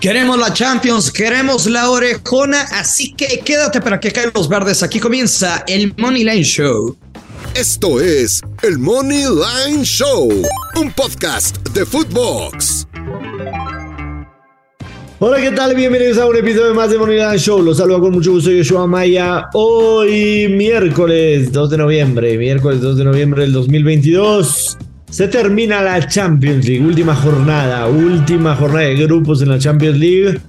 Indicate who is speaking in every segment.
Speaker 1: Queremos la Champions, queremos la orejona, así que quédate para que caigan los verdes. Aquí comienza el Money Line Show.
Speaker 2: Esto es el Money Line Show, un podcast de Footbox.
Speaker 3: Hola, ¿qué tal? Bienvenidos a un episodio más de Money Line Show. Los saludo con mucho gusto, Yoshua Maya. Hoy, miércoles 2 de noviembre, miércoles 2 de noviembre del 2022. Se termina la Champions League, última jornada, última jornada de grupos en la Champions League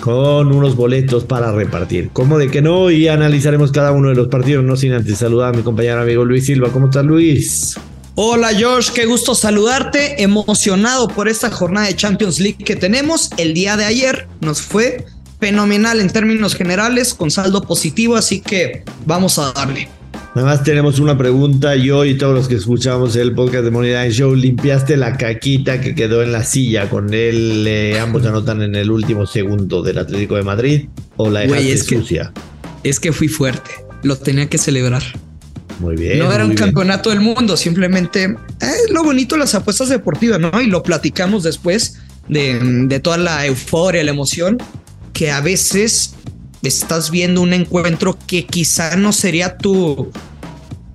Speaker 3: con unos boletos para repartir. ¿Cómo de que no? Y analizaremos cada uno de los partidos, no sin antes saludar a mi compañero amigo Luis Silva. ¿Cómo estás, Luis?
Speaker 1: Hola Josh, qué gusto saludarte, emocionado por esta jornada de Champions League que tenemos. El día de ayer nos fue fenomenal en términos generales, con saldo positivo, así que vamos a darle.
Speaker 3: Nada más tenemos una pregunta. Yo y todos los que escuchamos el podcast de Money Line Show, ¿limpiaste la caquita que quedó en la silla con él? Eh, ambos anotan en el último segundo del Atlético de Madrid o la dejaste
Speaker 1: es
Speaker 3: sucia?
Speaker 1: Que, es que fui fuerte. Lo tenía que celebrar.
Speaker 3: Muy bien.
Speaker 1: No era un
Speaker 3: bien.
Speaker 1: campeonato del mundo, simplemente es eh, lo bonito de las apuestas deportivas, ¿no? Y lo platicamos después de, de toda la euforia, la emoción, que a veces estás viendo un encuentro que quizá no sería tu,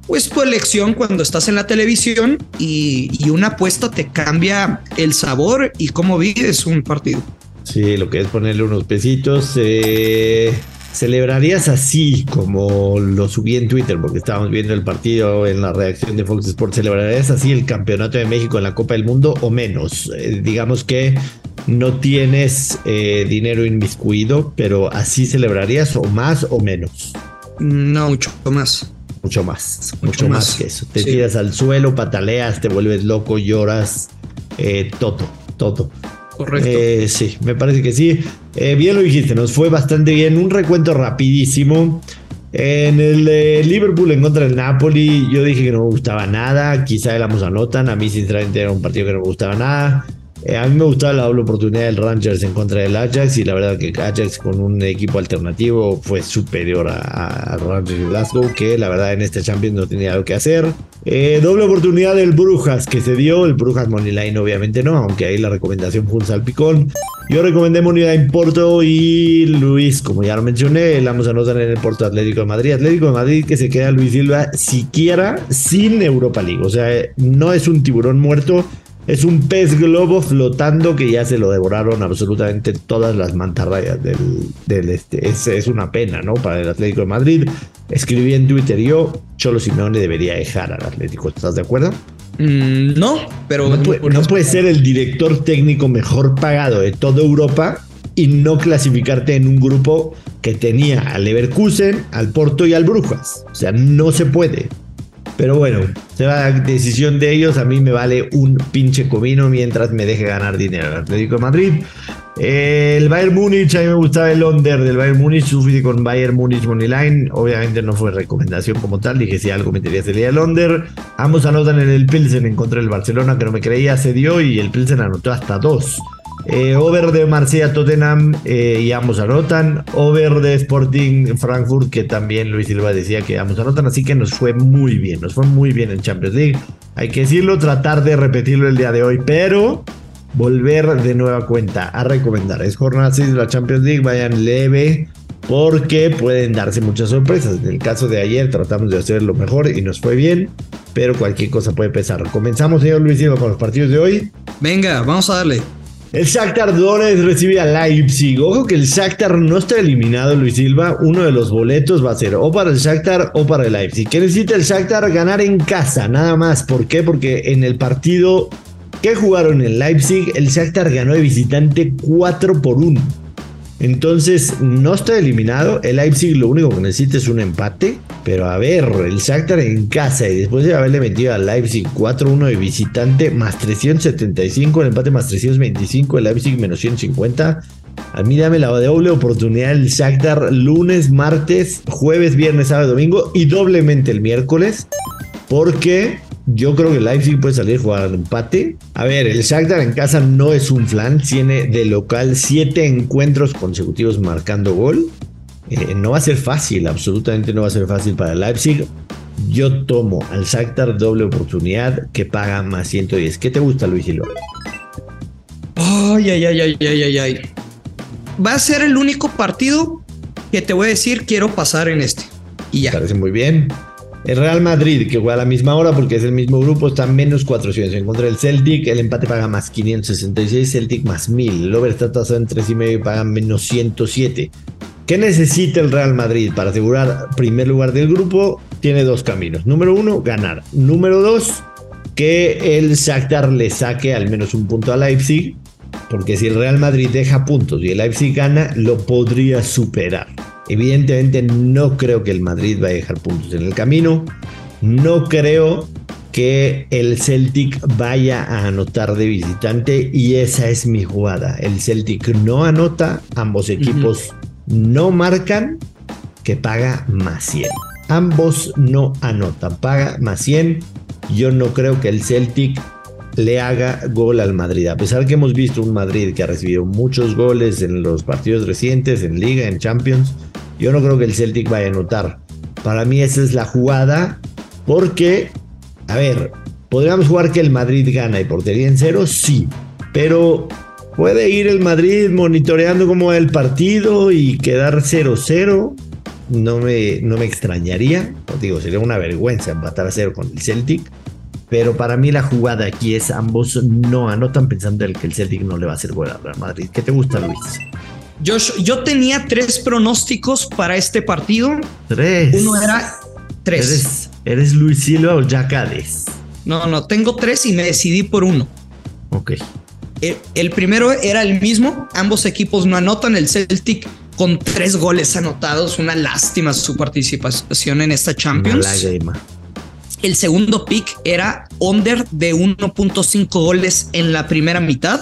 Speaker 1: pues tu elección cuando estás en la televisión y, y, una apuesta te cambia el sabor y cómo vives un partido.
Speaker 3: Sí, lo que es ponerle unos pesitos. Eh, ¿Celebrarías así como lo subí en Twitter? Porque estábamos viendo el partido en la reacción de Fox Sports. ¿Celebrarías así el campeonato de México en la Copa del Mundo o menos? Eh, digamos que no tienes eh, dinero inmiscuido, pero así celebrarías o más o menos.
Speaker 1: No, mucho más.
Speaker 3: Mucho más, mucho, mucho más. más. que eso. Te sí. tiras al suelo, pataleas, te vuelves loco, lloras, eh, todo, todo.
Speaker 1: Correcto.
Speaker 3: Eh, sí, me parece que sí. Eh, bien lo dijiste, nos fue bastante bien. Un recuento rapidísimo. En el eh, Liverpool en contra del Napoli, yo dije que no me gustaba nada. Quizá éramos anotan. A mí, sinceramente, era un partido que no me gustaba nada. Eh, a mí me gustaba la doble oportunidad del Rangers en contra del Ajax y la verdad que Ajax con un equipo alternativo fue superior a, Rangers y Glasgow que la verdad en este Champions no tenía algo que hacer. Eh, doble oportunidad del Brujas que se dio, el Brujas Moneyline obviamente no, aunque ahí la recomendación fue un salpicón. Yo recomendé Moneyline Porto y Luis, como ya lo mencioné, la vamos a anotar en el Porto Atlético de Madrid. Atlético de Madrid que se queda Luis Silva siquiera sin Europa League, o sea, no es un tiburón muerto. Es un pez globo flotando que ya se lo devoraron absolutamente todas las mantarrayas del, del este. Es, es, una pena, ¿no? Para el Atlético de Madrid. Escribí en Twitter yo, Cholo Simeone debería dejar al Atlético. ¿Estás de acuerdo?
Speaker 1: Mm, no, pero...
Speaker 3: No puede, no puede ser el director técnico mejor pagado de toda Europa y no clasificarte en un grupo que tenía al Leverkusen, al Porto y al Brujas. O sea, no se puede. Pero bueno, será decisión de ellos. A mí me vale un pinche comino mientras me deje ganar dinero el Atlético de Madrid. El Bayern Múnich, a mí me gustaba el under del Bayern Múnich. Sufrí con Bayern Múnich Moneyline. Obviamente no fue recomendación como tal. Dije si algo metería sería el under. Ambos anotan en el Pilsen en contra del Barcelona, que no me creía, se dio y el Pilsen anotó hasta dos. Eh, over de Marsella Tottenham eh, y ambos anotan. Over de Sporting Frankfurt, que también Luis Silva decía que ambos anotan. Así que nos fue muy bien, nos fue muy bien en Champions League. Hay que decirlo, tratar de repetirlo el día de hoy, pero volver de nueva cuenta a recomendar. Es jornada 6 de la Champions League, vayan leve. Porque pueden darse muchas sorpresas. En el caso de ayer tratamos de hacer lo mejor y nos fue bien. Pero cualquier cosa puede pesar. Comenzamos, señor Luis Silva, con los partidos de hoy.
Speaker 1: Venga, vamos a darle.
Speaker 3: El Shakhtar Donetsk recibe a Leipzig. Ojo que el Shakhtar no está eliminado, Luis Silva. Uno de los boletos va a ser o para el Shakhtar o para el Leipzig. ¿Qué necesita el Shakhtar? Ganar en casa, nada más. ¿Por qué? Porque en el partido que jugaron en Leipzig, el Shakhtar ganó de visitante 4 por 1. Entonces, no está eliminado. El Leipzig lo único que necesita es un empate. Pero a ver, el Shakhtar en casa y después de haberle metido al Leipzig 4-1 de visitante, más 375, el empate más 325, el Leipzig menos 150. A mí dame la doble oportunidad el Shakhtar lunes, martes, jueves, viernes, sábado, domingo y doblemente el miércoles. Porque yo creo que Leipzig puede salir a jugar al empate. A ver, el Shakhtar en casa no es un flan. Tiene de local siete encuentros consecutivos marcando gol. Eh, no va a ser fácil, absolutamente no va a ser fácil para Leipzig. Yo tomo al Shakhtar doble oportunidad que paga más 110. ¿Qué te gusta, Luis Silva?
Speaker 1: Ay, ay, ay, ay, ay, ay, ay. Va a ser el único partido que te voy a decir quiero pasar en este. Y ya.
Speaker 3: Parece muy bien. El Real Madrid, que juega a la misma hora porque es el mismo grupo, está menos 400. En contra del Celtic, el empate paga más 566, Celtic más 1000. El over está tasado en 3,5 y paga menos 107. ¿Qué necesita el Real Madrid para asegurar primer lugar del grupo? Tiene dos caminos. Número uno, ganar. Número dos, que el Shakhtar le saque al menos un punto a Leipzig. Porque si el Real Madrid deja puntos y el Leipzig gana, lo podría superar. Evidentemente no creo que el Madrid vaya a dejar puntos en el camino. No creo que el Celtic vaya a anotar de visitante y esa es mi jugada. El Celtic no anota, ambos equipos no marcan, que paga más 100. Ambos no anotan, paga más 100. Yo no creo que el Celtic le haga gol al Madrid. A pesar que hemos visto un Madrid que ha recibido muchos goles en los partidos recientes, en Liga, en Champions, yo no creo que el Celtic vaya a anotar. Para mí esa es la jugada porque, a ver, ¿podríamos jugar que el Madrid gana y portería en cero? Sí, pero puede ir el Madrid monitoreando cómo va el partido y quedar 0-0. No me, no me extrañaría, os digo, sería una vergüenza empatar a cero con el Celtic. Pero para mí la jugada aquí es ambos no anotan pensando que el Celtic no le va a hacer gol al Real Madrid. ¿Qué te gusta, Luis?
Speaker 1: Josh, yo tenía tres pronósticos para este partido.
Speaker 3: Tres.
Speaker 1: Uno era tres.
Speaker 3: ¿Eres, eres Luis Silva o Jacades?
Speaker 1: No, no, tengo tres y me decidí por uno.
Speaker 3: Ok.
Speaker 1: El, el, primero era el mismo. Ambos equipos no anotan. El Celtic con tres goles anotados. Una lástima su participación en esta Champions.
Speaker 3: Lágrima.
Speaker 1: El segundo pick era under de 1.5 goles en la primera mitad.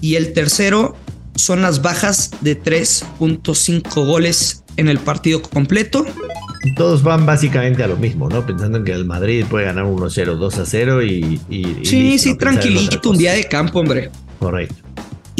Speaker 1: Y el tercero son las bajas de 3.5 goles en el partido completo.
Speaker 3: Todos van básicamente a lo mismo, ¿no? Pensando en que el Madrid puede ganar 1-0, 2-0 y, y, y.
Speaker 1: Sí, sí, tranquilito, un día de campo, hombre.
Speaker 3: Correcto.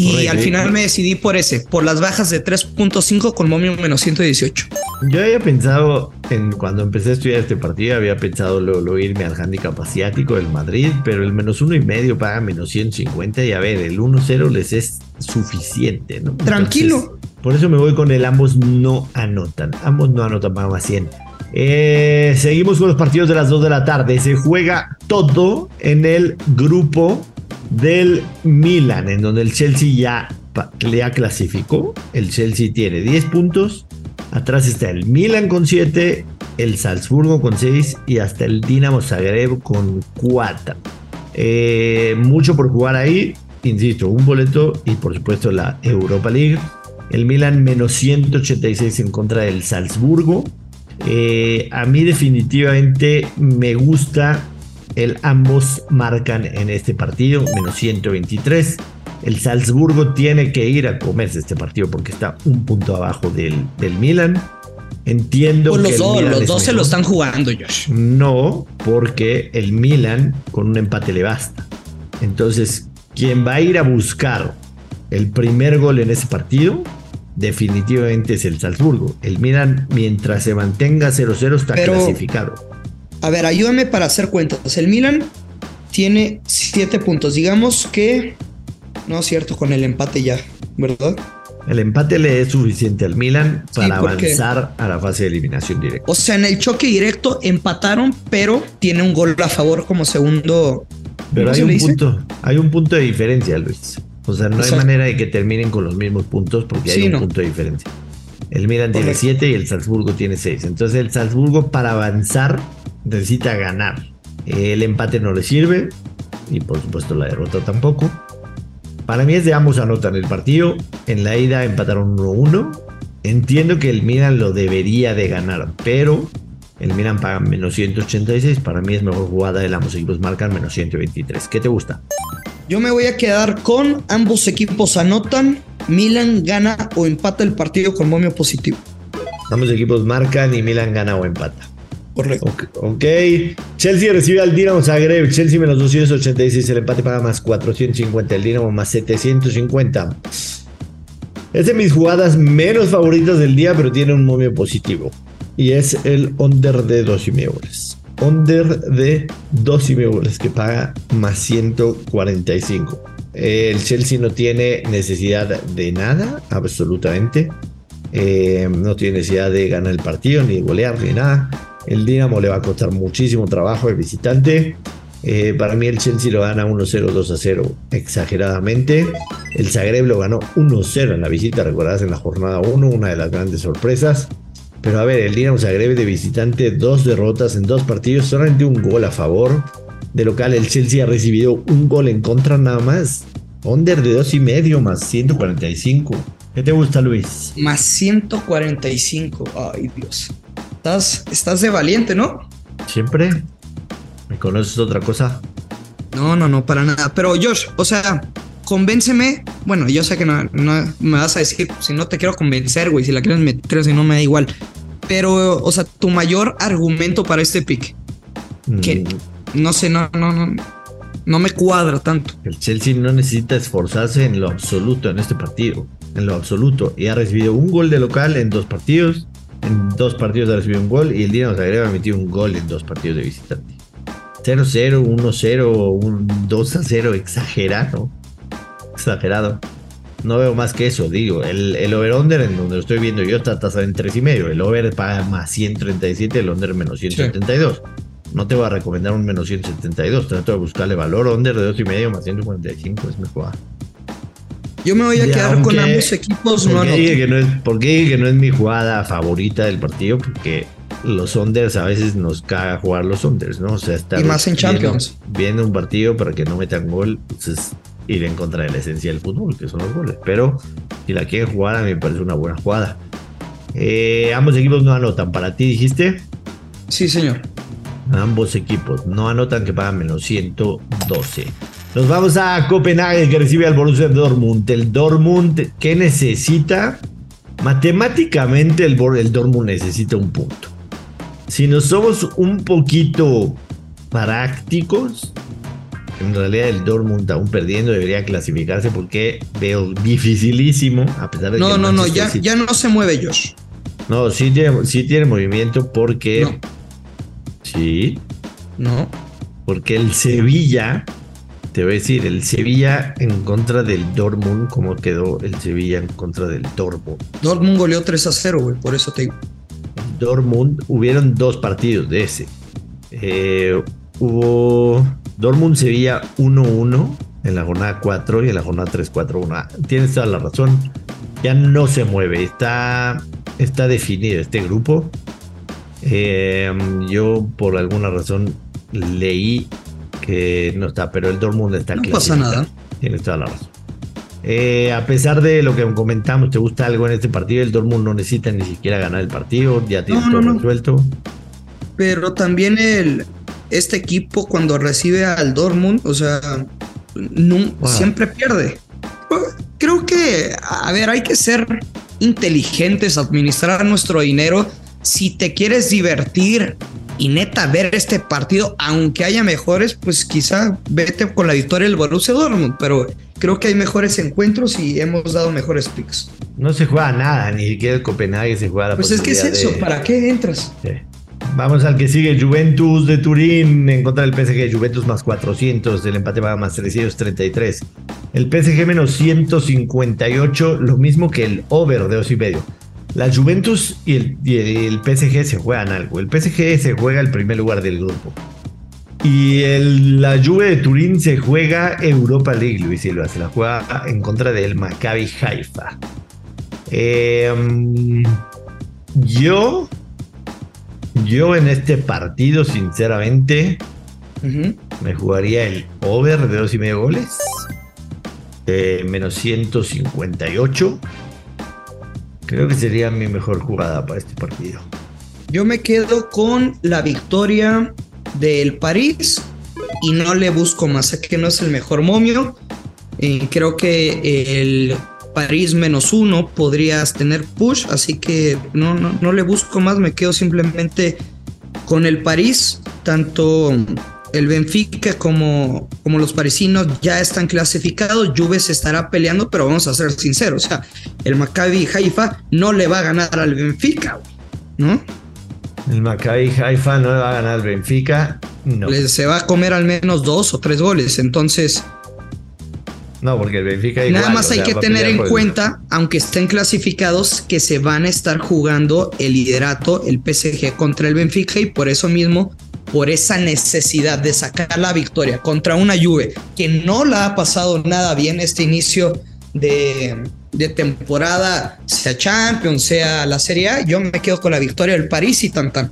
Speaker 1: Y
Speaker 3: Correcto.
Speaker 1: al final me decidí por ese, por las bajas de 3.5 con momio menos 118.
Speaker 3: Yo había pensado, en, cuando empecé a estudiar este partido, había pensado luego, luego irme al handicap asiático del Madrid, pero el menos uno y medio paga menos 150 y a ver, el 1-0 les es suficiente, ¿no?
Speaker 1: Tranquilo.
Speaker 3: Entonces, por eso me voy con el ambos no anotan. Ambos no anotan paga más 100. Eh, seguimos con los partidos de las 2 de la tarde. Se juega todo en el grupo del Milan, en donde el Chelsea ya, ya clasificó. El Chelsea tiene 10 puntos. Atrás está el Milan con 7, el Salzburgo con 6 y hasta el Dinamo Zagreb con 4. Eh, mucho por jugar ahí. Insisto, un boleto y por supuesto la Europa League. El Milan menos 186 en contra del Salzburgo. Eh, a mí definitivamente me gusta el ambos marcan en este partido, menos 123. El Salzburgo tiene que ir a comerse este partido porque está un punto abajo del, del Milan. Entiendo
Speaker 1: Pues
Speaker 3: que
Speaker 1: los
Speaker 3: el
Speaker 1: dos,
Speaker 3: Milan
Speaker 1: los
Speaker 3: es
Speaker 1: dos se lo están jugando, Josh.
Speaker 3: No, porque el Milan con un empate le basta. Entonces, quien va a ir a buscar el primer gol en ese partido, definitivamente es el Salzburgo. El Milan, mientras se mantenga 0-0, está
Speaker 1: Pero-
Speaker 3: clasificado.
Speaker 1: A ver, ayúdame para hacer cuentas. El Milan tiene 7 puntos. Digamos que. No es cierto, con el empate ya, ¿verdad?
Speaker 3: El empate le es suficiente al Milan para avanzar a la fase de eliminación directa.
Speaker 1: O sea, en el choque directo empataron, pero tiene un gol a favor como segundo.
Speaker 3: Pero
Speaker 1: ¿cómo
Speaker 3: hay un punto, hay un punto de diferencia, Luis. O sea, no hay manera de que terminen con los mismos puntos porque hay un
Speaker 1: no.
Speaker 3: punto de diferencia. El Milan tiene
Speaker 1: Correcto.
Speaker 3: 7 y el Salzburgo tiene 6. Entonces el Salzburgo para avanzar necesita ganar. El empate no le sirve y por supuesto la derrota tampoco. Para mí es de ambos anotan el partido. En la ida empataron 1-1. Entiendo que el Milan lo debería de ganar, pero el Milan paga menos 186. Para mí es mejor jugada. El ambos equipos marcan menos 123. ¿Qué te gusta?
Speaker 1: Yo me voy a quedar con ambos equipos anotan. Milan gana o empata el partido con momio positivo.
Speaker 3: Ambos equipos marcan y Milan gana o empata. Ok. Chelsea recibe al Dinamo Zagreb. Chelsea menos 286. El empate paga más 450. El Dinamo más 750. Es de mis jugadas menos favoritas del día, pero tiene un momio positivo. Y es el under de 2,5 goles. Under de 2,5 goles que paga más 145. El Chelsea no tiene necesidad de nada, absolutamente. Eh, no tiene necesidad de ganar el partido, ni de golear, ni nada. El Dinamo le va a costar muchísimo trabajo de visitante. Eh, para mí el Chelsea lo gana 1-0, 2-0 exageradamente. El Zagreb lo ganó 1-0 en la visita, recordarás en la jornada 1, una de las grandes sorpresas. Pero a ver, el Dinamo Zagreb de visitante, dos derrotas en dos partidos, solamente un gol a favor. De local, el Chelsea ha recibido un gol en contra nada más. Under de dos y medio más 145. ¿Qué te gusta, Luis?
Speaker 1: Más 145. Ay, Dios. Estás, estás de valiente, ¿no?
Speaker 3: ¿Siempre? ¿Me conoces otra cosa?
Speaker 1: No, no, no, para nada. Pero Josh, o sea, convénceme. Bueno, yo sé que no, no me vas a decir, si no te quiero convencer, güey, si la quieres meter, si no me da igual. Pero, o sea, tu mayor argumento para este pick, que
Speaker 3: Mm,
Speaker 1: no sé, no, no, no, no me cuadra tanto.
Speaker 3: El Chelsea no necesita esforzarse en lo absoluto en este partido. En lo absoluto. Y ha recibido un gol de local en dos partidos. En dos partidos ha recibido un gol. Y el Dinamo Zagreb ha metido un gol en dos partidos de visitante. 0-0, 1-0, un 2-0. Exagerado. Exagerado. No veo más que eso, digo. El, el over-under en donde lo estoy viendo yo está tasado en 3,5. El over paga más 137, el under menos 172. No te voy a recomendar un menos 172. Trato de buscarle valor under de 2,5 más 145. Es mejor.
Speaker 1: Yo me voy a quedar con ambos equipos.
Speaker 3: ¿Por
Speaker 1: No
Speaker 3: qué, dije que no es, por qué dije que no es mi jugada favorita del partido? Porque los unders a veces nos caga jugar los unders, ¿no? O sea, estar
Speaker 1: Y más en Champions.
Speaker 3: Viendo, un partido para que no metan gol, pues es ir en contra de la esencia del fútbol, que son los goles. Pero si la quieren jugar, a mí me parece una buena jugada. Eh, ambos equipos no anotan. Para ti dijiste,
Speaker 1: Sí, señor.
Speaker 3: ambos equipos no anotan que pagan menos 112. Nos vamos a Copenhague que recibe al Borussia Dortmund. El Dortmund que necesita matemáticamente el, el Dortmund necesita un punto. Si nos somos un poquito prácticos, en realidad el Dortmund aún perdiendo debería clasificarse porque veo dificilísimo a pesar de que
Speaker 1: No,
Speaker 3: el
Speaker 1: no, no,
Speaker 3: Manchester
Speaker 1: ya, ya no se mueve Josh.
Speaker 3: no, sí tiene, sí tiene movimiento porque
Speaker 1: No.
Speaker 3: sí,
Speaker 1: No.
Speaker 3: porque el Sevilla, te voy a decir, el Sevilla en contra del Dortmund, ¿cómo quedó el Sevilla en contra del Dortmund?
Speaker 1: Dortmund goleó 3 a 0, güey, por eso te digo.
Speaker 3: Dortmund, hubieron dos partidos de ese. Eh, hubo Dortmund-Sevilla 1-1 en la jornada 4 y en la jornada 3-4-1. Ah, Tienes toda la razón. Ya no se mueve, está, está definido este grupo. Eh, yo por alguna razón leí que no está, pero el Dortmund está
Speaker 1: No pasa nada.
Speaker 3: Tienes toda la razón. Eh, a pesar de lo que comentamos, ¿te gusta algo en este partido? El Dortmund no necesita ni siquiera ganar el partido, ya tiene
Speaker 1: No,
Speaker 3: todo
Speaker 1: no,
Speaker 3: resuelto.
Speaker 1: Pero también el, este equipo cuando recibe al Dortmund, o sea,
Speaker 3: Wow.
Speaker 1: siempre pierde. Creo que, a ver, hay que ser inteligentes, administrar nuestro dinero. Si te quieres divertir y neta ver este partido, aunque haya mejores, pues quizá vete con la victoria del Borussia Dortmund, pero creo que hay mejores encuentros y hemos dado mejores picks.
Speaker 3: No se juega nada, ni siquiera el Copenhague se juega la
Speaker 1: Pues es que es eso,
Speaker 3: de-
Speaker 1: ¿para qué entras?
Speaker 3: Sí. Vamos al que sigue, Juventus de Turín en contra del PSG, Juventus más 400, el empate va a más 333. El PSG menos 158, lo mismo que el over de dos y medio. La Juventus y el, y el PSG se juegan algo. El PSG se juega el primer lugar del grupo. Y el- la Juve de Turín se juega Europa League, Luis Silva. Se la juega en contra del Maccabi Haifa. Eh, mm, yo, yo en este partido, sinceramente, me jugaría el over de dos y medio goles. Eh, menos 158. Creo que sería mi mejor jugada para este partido.
Speaker 1: Yo me quedo con la victoria del París y no le busco más. Sé que no es el mejor momio. Creo que el París menos uno podrías tener push, así que no, no, no le busco más. Me quedo simplemente con el París. Tanto el Benfica como, como los parisinos ya están clasificados. Juve se estará peleando, pero vamos a ser sinceros. O sea, el Maccabi Haifa no le va a ganar al Benfica, ¿no?
Speaker 3: El Maccabi Haifa no le va a ganar al Benfica. No.
Speaker 1: Le- se va a comer al menos dos o tres goles. Entonces,
Speaker 3: No, porque el Benfica
Speaker 1: nada
Speaker 3: igual,
Speaker 1: más
Speaker 3: o
Speaker 1: hay
Speaker 3: sea,
Speaker 1: que tener en
Speaker 3: el-
Speaker 1: cuenta, aunque estén clasificados, que se van a estar jugando el liderato, el PSG contra el Benfica y por eso mismo, por esa necesidad de sacar la victoria contra una Juve que no la ha pasado nada bien este inicio de, temporada, sea Champions, sea la Serie A, yo me quedo con la victoria del París y tan tan.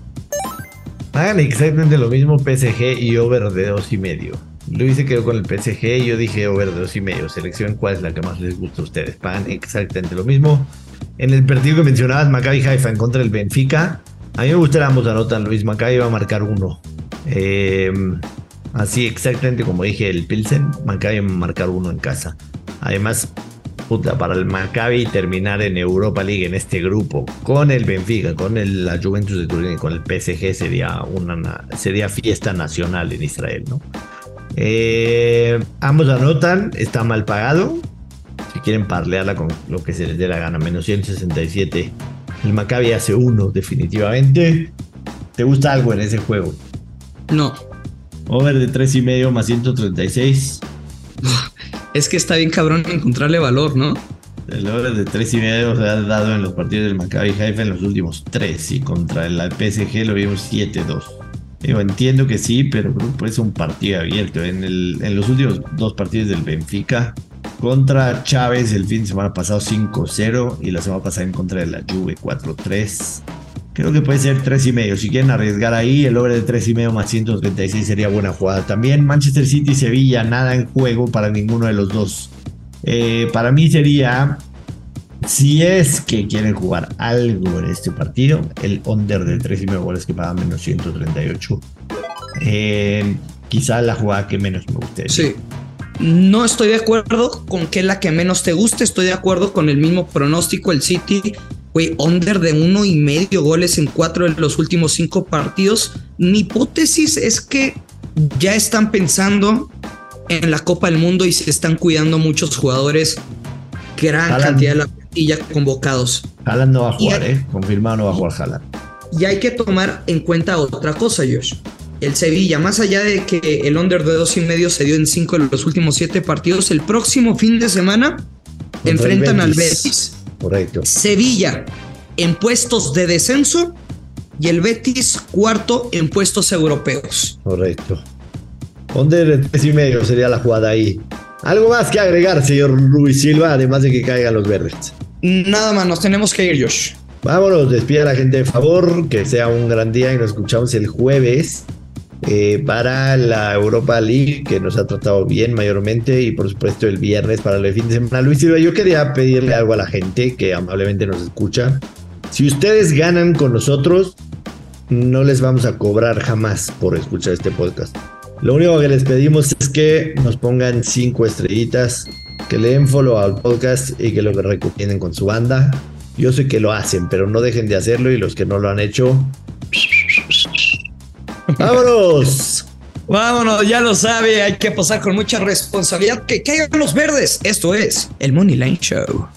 Speaker 3: Hagan exactamente lo mismo PSG y over de dos y medio. Luis se quedó con el PSG y yo dije over de dos y medio. Selección cuál es la que más les gusta a ustedes. Pagan exactamente lo mismo. En el partido que mencionabas, Maccabi Haifa en contra del Benfica. A mí me gusta ambos anotan, Luis. Maccabi va a marcar uno. Eh, así exactamente como dije el Pilsen, Maccabi marcar uno en casa. Además, para el Maccabi terminar en Europa League en este grupo con el Benfica, con el- la Juventus de Turín y con el PSG sería una na- sería fiesta nacional en Israel, ¿no? Eh, ambos anotan, está mal pagado. Si quieren parlearla con lo que se les dé la gana, menos 167. El Maccabi hace uno, definitivamente. ¿Te gusta algo en ese juego?
Speaker 1: No,
Speaker 3: Over de 3 y medio más 136.
Speaker 1: es que está bien cabrón encontrarle valor, ¿no?
Speaker 3: El over de 3 y medio se ha dado en los partidos del Maccabi Haifa en los últimos 3 y contra el PSG lo vimos 7-2. Digo, entiendo que sí, pero creo que puede ser un partido abierto. En, el- en los últimos dos partidos del Benfica contra Chávez el fin de semana pasado 5-0 y la semana pasada en contra de la Juve 4-3. Creo que puede ser 3 y medio. Si quieren arriesgar ahí, el over de 3 y medio más 136 sería buena jugada. También Manchester City y Sevilla, nada en juego para ninguno de los dos. Eh, para mí sería, si es que quieren jugar algo en este partido, el under de 3 y medio goles que paga menos 138. Eh, quizá la jugada que menos me guste.
Speaker 1: Sí. No estoy de acuerdo con que la que menos te guste. Estoy de acuerdo con el mismo pronóstico. El City, güey, under de uno y medio goles en cuatro de los últimos cinco partidos. Mi hipótesis es que ya están pensando en la Copa del Mundo y se están cuidando muchos jugadores. Gran
Speaker 3: Haaland.
Speaker 1: cantidad de la plantilla convocados.
Speaker 3: Haaland no va a jugar,
Speaker 1: hay-
Speaker 3: ¿eh? Confirmado no va a jugar Haaland.
Speaker 1: Y hay que tomar en cuenta otra cosa, Josh. El Sevilla, más allá de que el under de dos y medio se dio en cinco de los últimos siete partidos, el próximo fin de semana enfrentan al Betis.
Speaker 3: Correcto.
Speaker 1: Sevilla en puestos de descenso y el Betis cuarto en puestos europeos.
Speaker 3: Correcto. Under de 3 y medio sería la jugada ahí. Algo más que agregar, señor Luis Silva, además de que caigan los verdes.
Speaker 1: Nada más, nos tenemos que ir, Josh.
Speaker 3: Vámonos, despide a la gente de favor, que sea un gran día y nos escuchamos el jueves eh, para la Europa League, que nos ha tratado bien mayormente, y por supuesto el viernes para el fin de semana. Luis Silva, yo quería pedirle algo a la gente que amablemente nos escucha. Si ustedes ganan con nosotros, no les vamos a cobrar jamás por escuchar este podcast. Lo único que les pedimos es que nos pongan cinco estrellitas, que le den follow al podcast y que lo recomienden con su banda. Yo sé que lo hacen, pero no dejen de hacerlo y los que no lo han hecho. ¡Vámonos!
Speaker 1: Vámonos, ya lo sabe, hay que pasar con mucha responsabilidad. Que caigan los verdes. Esto es el Money Line Show.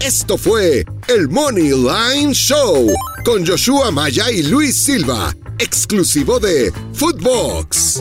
Speaker 2: Esto fue el Money Line Show con Joshua Maya y Luis Silva, exclusivo de Footbox.